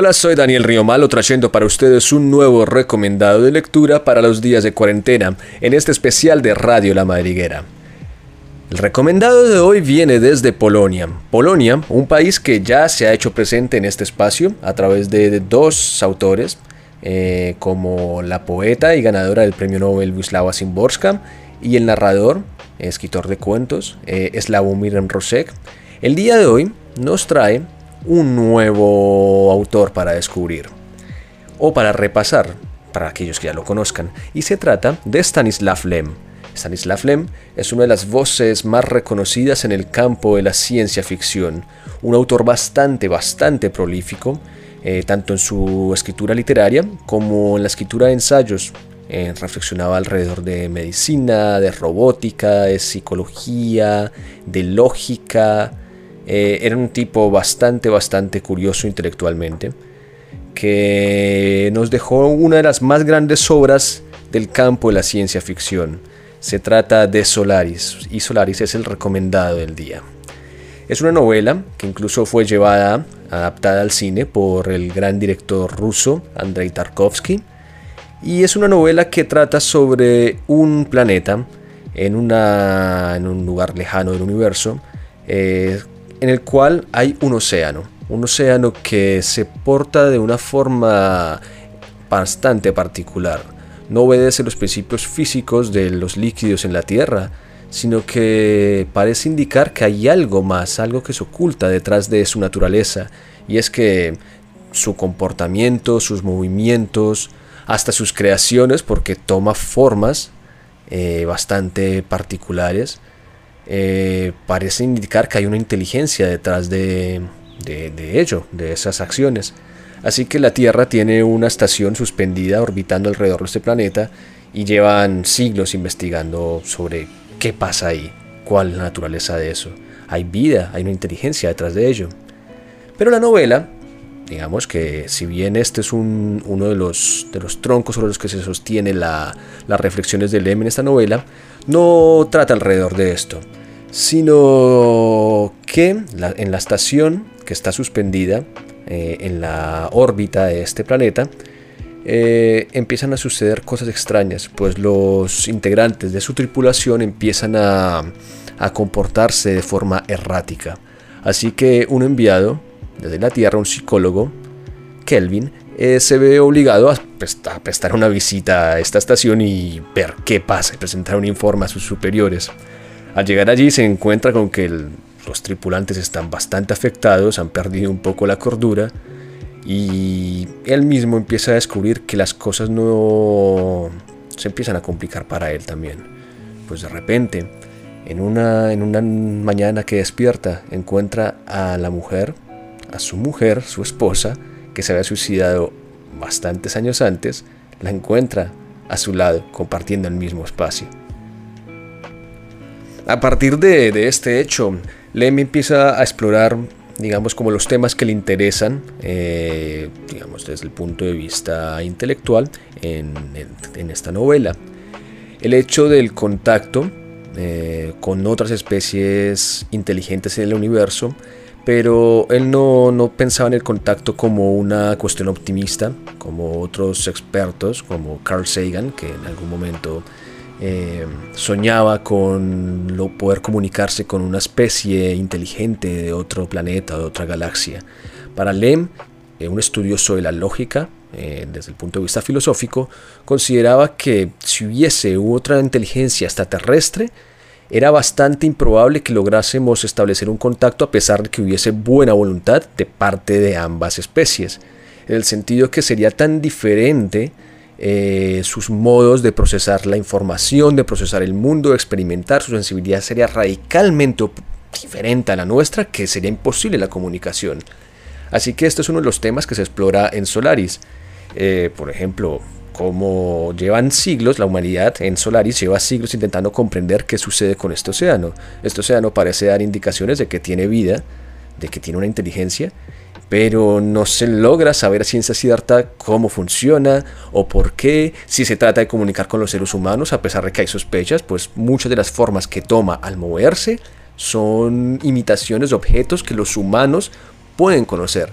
Hola, soy Daniel Riomalo trayendo para ustedes un nuevo recomendado de lectura para los días de cuarentena en este especial de Radio La Madriguera. El recomendado de hoy viene desde Polonia. Polonia, un país que ya se ha hecho presente en este espacio a través de dos autores, eh, como la poeta y ganadora del premio Nobel Wisława Szymborska y el narrador, escritor de cuentos, eh, Slavomir Rosek. El día de hoy nos trae un nuevo autor para descubrir o para repasar para aquellos que ya lo conozcan y se trata de Stanislav Lem. Stanislav Lem es una de las voces más reconocidas en el campo de la ciencia ficción, un autor bastante, bastante prolífico, eh, tanto en su escritura literaria como en la escritura de ensayos. Eh, reflexionaba alrededor de medicina, de robótica, de psicología, de lógica, eh, era un tipo bastante, bastante curioso intelectualmente, que nos dejó una de las más grandes obras del campo de la ciencia ficción. Se trata de Solaris, y Solaris es el recomendado del día. Es una novela que incluso fue llevada, adaptada al cine por el gran director ruso Andrei Tarkovsky, y es una novela que trata sobre un planeta en, una, en un lugar lejano del universo, eh, en el cual hay un océano. Un océano que se porta de una forma bastante particular. No obedece los principios físicos de los líquidos en la Tierra, sino que parece indicar que hay algo más, algo que se oculta detrás de su naturaleza, y es que su comportamiento, sus movimientos, hasta sus creaciones, porque toma formas eh, bastante particulares, eh, parece indicar que hay una inteligencia detrás de, de, ello, de esas acciones. Así que la Tierra tiene una estación suspendida orbitando alrededor de este planeta y llevan siglos investigando sobre qué pasa ahí, cuál es la naturaleza de eso. Hay vida, hay una inteligencia detrás de ello. Pero la novela, digamos que si bien este es uno de los, de los troncos sobre los que se sostiene la, las reflexiones de Lem en esta novela, no trata alrededor de esto sino que en la estación que está suspendida eh, en la órbita de este planeta, eh, empiezan a suceder cosas extrañas, pues los integrantes de su tripulación empiezan a, comportarse de forma errática. Así que un enviado desde la Tierra, un psicólogo, Kelvin, eh, se ve obligado a, a, prestar una visita a esta estación y ver qué pasa y presentar un informe a sus superiores. Al llegar allí se encuentra con que los tripulantes están bastante afectados, han perdido un poco la cordura y él mismo empieza a descubrir que las cosas no se empiezan a complicar para él también. Pues de repente, en una, en una mañana que despierta, encuentra a la mujer, a su mujer, su esposa, que se había suicidado bastantes años antes, la encuentra a su lado, compartiendo el mismo espacio. A partir de, este hecho, Lem empieza a explorar, digamos, como los temas que le interesan, eh, digamos, desde el punto de vista intelectual en, esta novela. El hecho del contacto eh, con otras especies inteligentes en el universo, pero él no, no, pensaba en el contacto como una cuestión optimista, como otros expertos, como Carl Sagan, que en algún momento eh, soñaba con poder comunicarse con una especie inteligente de otro planeta, de otra galaxia. Para Lem, eh, un estudioso de la lógica, eh, desde el punto de vista filosófico, consideraba que si hubiese otra inteligencia extraterrestre, era bastante improbable que lográsemos establecer un contacto a pesar de que hubiese buena voluntad de parte de ambas especies, en el sentido que sería tan diferente eh, sus modos de procesar la información, de procesar el mundo, de experimentar, su sensibilidad sería radicalmente diferente a la nuestra, que sería imposible la comunicación. Así que esto es uno de los temas que se explora en Solaris. Eh, por ejemplo, como llevan siglos, la humanidad en Solaris lleva siglos intentando comprender qué sucede con este océano. Este océano parece dar indicaciones de que tiene vida, de que tiene una inteligencia, pero no se logra saber a ciencia cierta cómo funciona o por qué, si se trata de comunicar con los seres humanos, a pesar de que hay sospechas, pues muchas de las formas que toma al moverse son imitaciones de objetos que los humanos pueden conocer.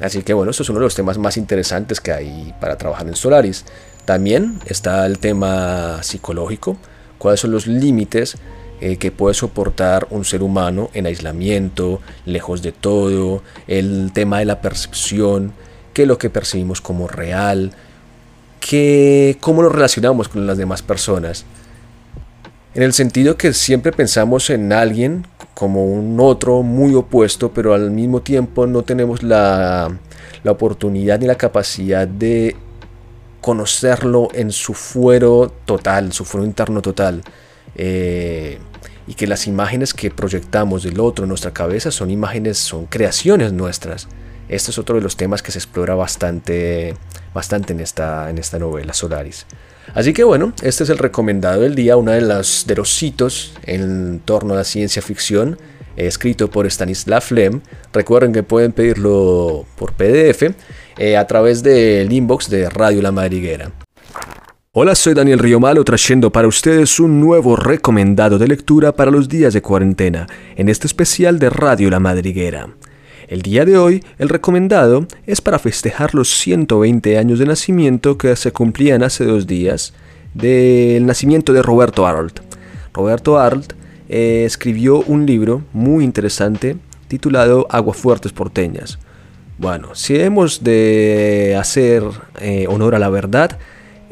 Así que bueno, eso es uno de los temas más interesantes que hay para trabajar en Solaris. También está el tema psicológico, cuáles son los límites eh, que puede soportar un ser humano en aislamiento, lejos de todo, el tema de la percepción, qué es lo que percibimos como real, qué, cómo nos relacionamos con las demás personas. En el sentido que siempre pensamos en alguien como un otro muy opuesto, pero al mismo tiempo no tenemos la, la oportunidad ni la capacidad de conocerlo en su fuero total, su fuero interno total. Eh, y que las imágenes que proyectamos del otro en nuestra cabeza son imágenes, son creaciones nuestras. Este es otro de los temas que se explora bastante, bastante en, esta, en esta novela Solaris. Así que bueno, este es el recomendado del día, uno de los, de los hitos en torno a la ciencia ficción, escrito por Stanislav Lem. Recuerden que pueden pedirlo por PDF eh, a través del inbox de Radio La Madriguera. Hola, soy Daniel Riomalo trayendo para ustedes un nuevo recomendado de lectura para los días de cuarentena, en este especial de Radio La Madriguera. El día de hoy, el recomendado es para festejar los 120 años de nacimiento que se cumplían hace dos días del nacimiento de Roberto Arlt. Roberto Arlt eh, escribió un libro muy interesante titulado Aguafuertes porteñas. Bueno, si hemos de hacer eh, honor a la verdad,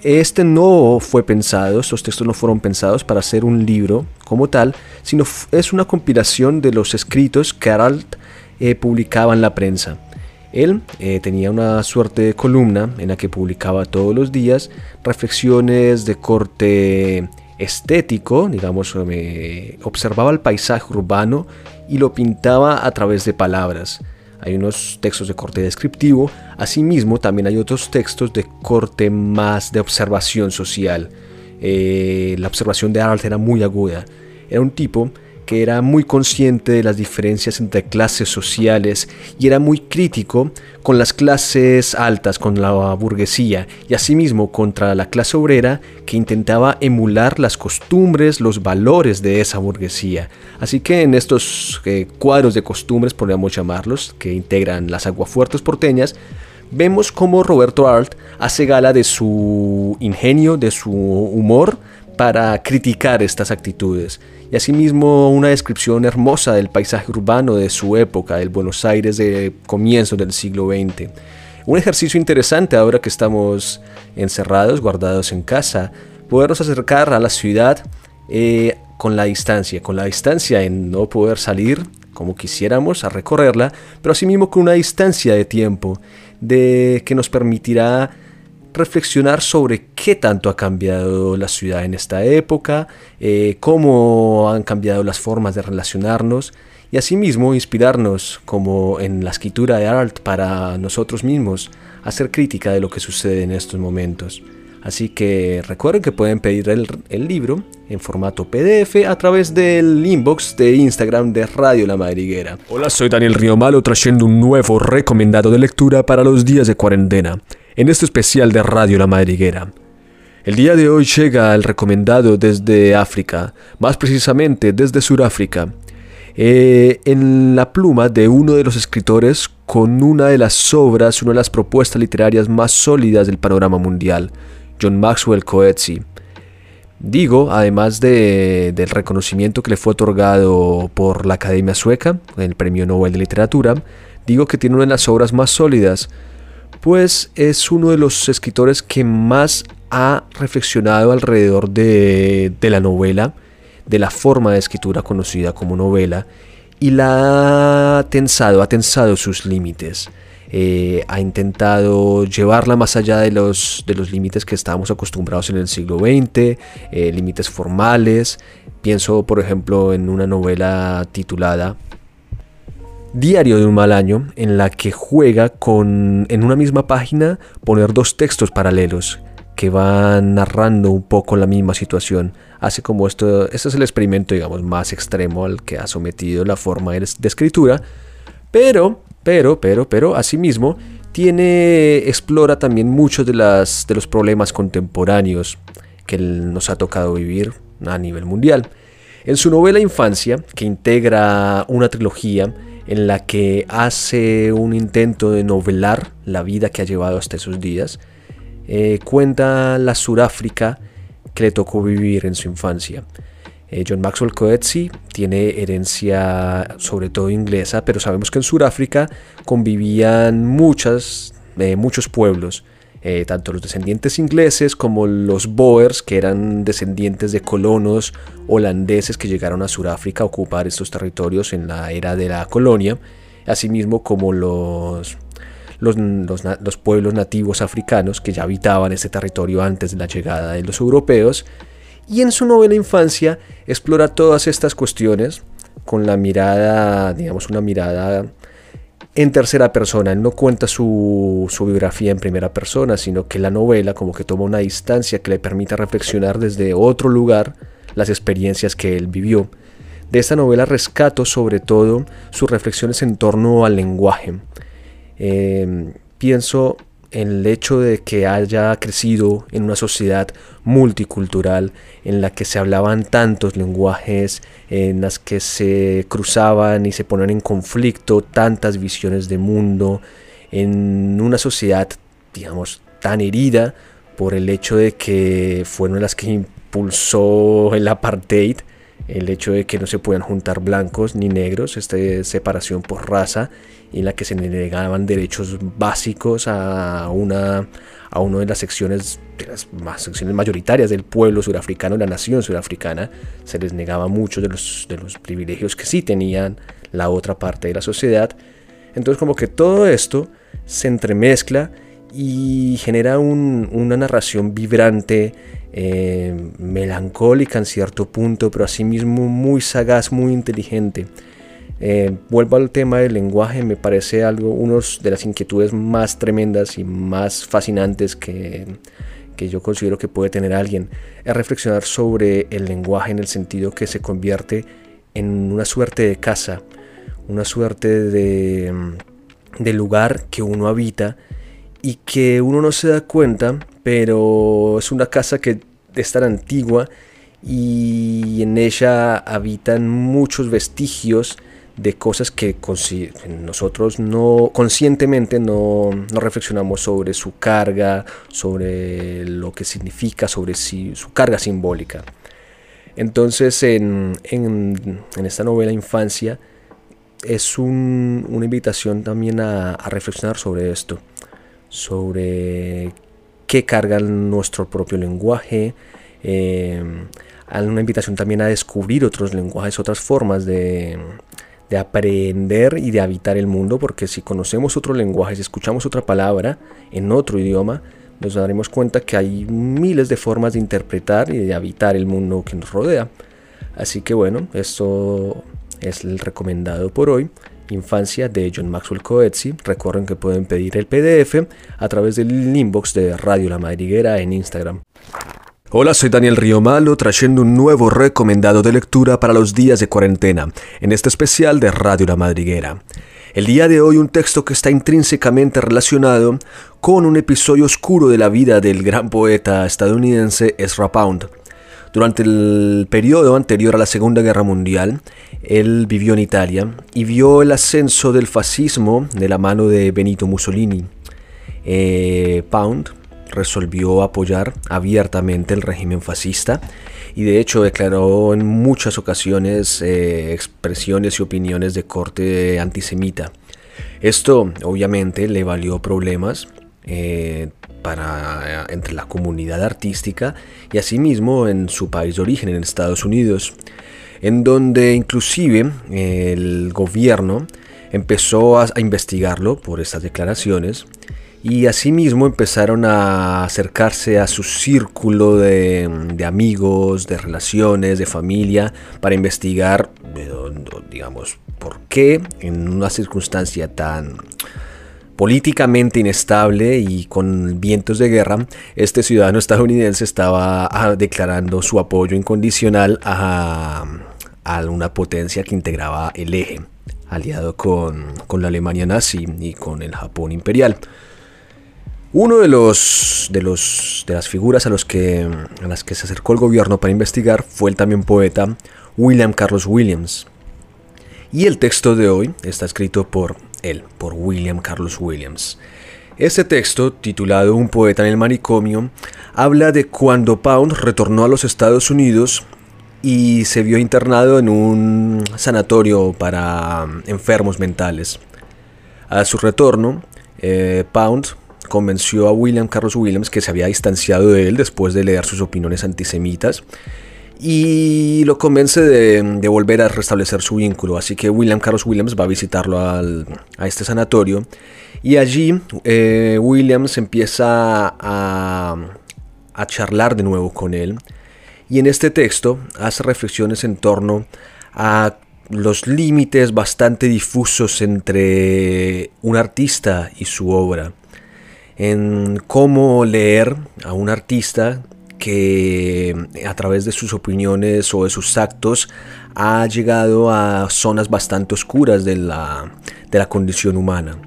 este no fue pensado, estos textos no fueron pensados para hacer un libro como tal, sino es una compilación de los escritos que Aralt eh, publicaba en la prensa. Él eh, tenía una suerte de columna en la que publicaba todos los días reflexiones de corte estético, digamos, observaba el paisaje urbano y lo pintaba a través de palabras hay unos textos de corte descriptivo, asimismo también hay otros textos de corte más de observación social. Eh, la observación de Arlt era muy aguda. Era un tipo que era muy consciente de las diferencias entre clases sociales y era muy crítico con las clases altas, con la burguesía y asimismo contra la clase obrera que intentaba emular las costumbres, los valores de esa burguesía. Así que en estos eh, cuadros de costumbres, podríamos llamarlos, que integran las aguafuertes porteñas, vemos cómo Roberto Arlt hace gala de su ingenio, de su humor, para criticar estas actitudes y asimismo una descripción hermosa del paisaje urbano de su época, del Buenos Aires de comienzo del siglo XX. Un ejercicio interesante ahora que estamos encerrados, guardados en casa, podernos acercar a la ciudad eh, con la distancia, con la distancia en no poder salir como quisiéramos a recorrerla, pero asimismo con una distancia de tiempo de que nos permitirá reflexionar sobre qué tanto ha cambiado la ciudad en esta época, eh, cómo han cambiado las formas de relacionarnos y asimismo inspirarnos, como en la escritura de Art para nosotros mismos, hacer crítica de lo que sucede en estos momentos. Así que recuerden que pueden pedir el, el, libro en formato PDF a través del inbox de Instagram de Radio La Madriguera. Hola, soy Daniel Riomalo trayendo un nuevo recomendado de lectura para los días de cuarentena en este especial de Radio La Madriguera. El día de hoy llega el recomendado desde África, más precisamente desde Sudáfrica, eh, en la pluma de uno de los escritores con una de las obras, una de las propuestas literarias más sólidas del panorama mundial, John Maxwell Coetzee. Digo, además del reconocimiento que le fue otorgado por la Academia Sueca, el Premio Nobel de Literatura, digo que tiene una de las obras más sólidas, pues es uno de los escritores que más ha reflexionado alrededor de, la novela, de la forma de escritura conocida como novela, y la ha tensado, ha tensado sus límites. Eh, ha intentado llevarla más allá de los, límites que estábamos acostumbrados en el siglo XX, eh, límites formales. Pienso, por ejemplo, en una novela titulada Diario de un mal año, en la que juega con, en una misma página, poner dos textos paralelos que van narrando un poco la misma situación. Hace como esto, este es el experimento, digamos, más extremo al que ha sometido la forma de, escritura, pero, pero, pero, pero, asimismo, tiene, explora también muchos de, las, de los problemas contemporáneos que nos ha tocado vivir a nivel mundial. En su novela Infancia, que integra una trilogía en la que hace un intento de novelar la vida que ha llevado hasta esos días, eh, cuenta la Suráfrica que le tocó vivir en su infancia. Eh, John Maxwell Coetzee tiene herencia sobre todo inglesa, pero sabemos que en Sudáfrica convivían muchas, eh, muchos pueblos, eh, tanto los descendientes ingleses como los Boers, que eran descendientes de colonos holandeses que llegaron a Sudáfrica a ocupar estos territorios en la era de la colonia, asimismo como los, los, los pueblos nativos africanos que ya habitaban este territorio antes de la llegada de los europeos. Y en su novela Infancia explora todas estas cuestiones con la mirada, digamos, una mirada en tercera persona. Él no cuenta su, biografía en primera persona, sino que la novela como que toma una distancia que le permite reflexionar desde otro lugar las experiencias que él vivió. De esta novela rescato sobre todo sus reflexiones en torno al lenguaje. Eh, pienso el hecho de que haya crecido en una sociedad multicultural en la que se hablaban tantos lenguajes, en las que se cruzaban y se ponían en conflicto tantas visiones de mundo, en una sociedad, digamos, tan herida por el hecho de que fueron las que impulsó el apartheid, el hecho de que no se puedan juntar blancos ni negros, esta separación por raza en la que se negaban derechos básicos a una a una de las secciones de las más secciones mayoritarias del pueblo surafricano, la nación surafricana, se les negaba muchos de los, de los privilegios que sí tenían la otra parte de la sociedad. Entonces como que todo esto se entremezcla y genera una narración vibrante, eh, melancólica en cierto punto, pero asimismo muy sagaz, muy inteligente. Eh, vuelvo al tema del lenguaje, me parece algo, una de las inquietudes más tremendas y más fascinantes que, que yo considero que puede tener alguien, es reflexionar sobre el lenguaje en el sentido que se convierte en una suerte de casa, una suerte de, de lugar que uno habita y que uno no se da cuenta, pero es una casa que es tan antigua y en ella habitan muchos vestigios de cosas que nosotros no conscientemente no, reflexionamos sobre su carga, sobre lo que significa, sobre su carga simbólica. Entonces en, esta novela Infancia es una invitación también a, reflexionar sobre esto, sobre qué carga nuestro propio lenguaje, eh, una invitación también a descubrir otros lenguajes, otras formas de, de aprender y de habitar el mundo, porque si conocemos otro lenguaje, si escuchamos otra palabra en otro idioma, nos daremos cuenta que hay miles de formas de interpretar y de habitar el mundo que nos rodea. Así que bueno, esto es el recomendado por hoy. Infancia de John Maxwell Coetzee. Recuerden que pueden pedir el PDF a través del inbox de Radio La Madriguera en Instagram. Hola, soy Daniel Río Malo, trayendo un nuevo recomendado de lectura para los días de cuarentena, en este especial de Radio La Madriguera. El día de hoy un texto que está intrínsecamente relacionado con un episodio oscuro de la vida del gran poeta estadounidense Ezra Pound. Durante el periodo anterior a la Segunda Guerra Mundial, él vivió en Italia y vio el ascenso del fascismo de la mano de Benito Mussolini. Eh, Pound resolvió apoyar abiertamente el régimen fascista y de hecho declaró en muchas ocasiones eh, expresiones y opiniones de corte antisemita. Esto obviamente le valió problemas eh, para, entre la comunidad artística y asimismo en su país de origen, en Estados Unidos, en donde inclusive el gobierno empezó a investigarlo por estas declaraciones y asimismo empezaron a acercarse a su círculo de, amigos, de relaciones, de familia, para investigar, digamos, por qué en una circunstancia tan políticamente inestable y con vientos de guerra, este ciudadano estadounidense estaba ah, declarando su apoyo incondicional a, una potencia que integraba el eje, aliado con, con la Alemania nazi y con el Japón imperial. Uno de los, de los de las figuras a, los que, a las que se acercó el gobierno para investigar fue el también poeta William Carlos Williams. Y el texto de hoy está escrito por por William Carlos Williams. Este texto, titulado Un poeta en el manicomio, habla de cuando Pound retornó a los Estados Unidos y se vio internado en un sanatorio para enfermos mentales. A su retorno, eh, Pound convenció a William Carlos Williams que se había distanciado de él después de leer sus opiniones antisemitas y lo convence de, volver a restablecer su vínculo. Así que William Carlos Williams va a visitarlo a este sanatorio. Y allí eh, Williams empieza a, a charlar de nuevo con él. Y en este texto hace reflexiones en torno a los límites bastante difusos entre un artista y su obra, en cómo leer a un artista que a través de sus opiniones o de sus actos ha llegado a zonas bastante oscuras de la, condición humana.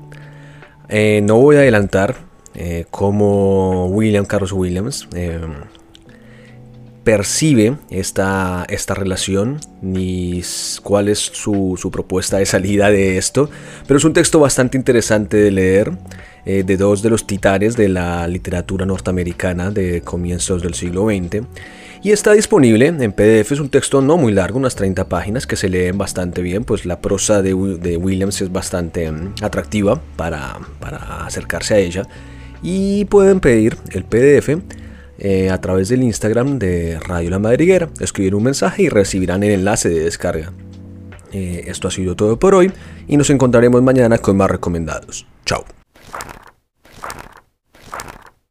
Eh, no voy a adelantar eh, cómo William Carlos Williams eh, percibe esta, esta relación ni cuál es su, su, propuesta de salida de esto, pero es un texto bastante interesante de leer eh, de dos de los titanes de la literatura norteamericana de comienzos del siglo XX y está disponible en PDF, es un texto no muy largo, unas 30 páginas que se leen bastante bien, pues la prosa de, de Williams es bastante mm, atractiva para, para acercarse a ella y pueden pedir el PDF eh, a través del Instagram de Radio La Madriguera. Escribir un mensaje y recibirán el enlace de descarga. Eh, esto ha sido todo por hoy y nos encontraremos mañana con más recomendados. Chao.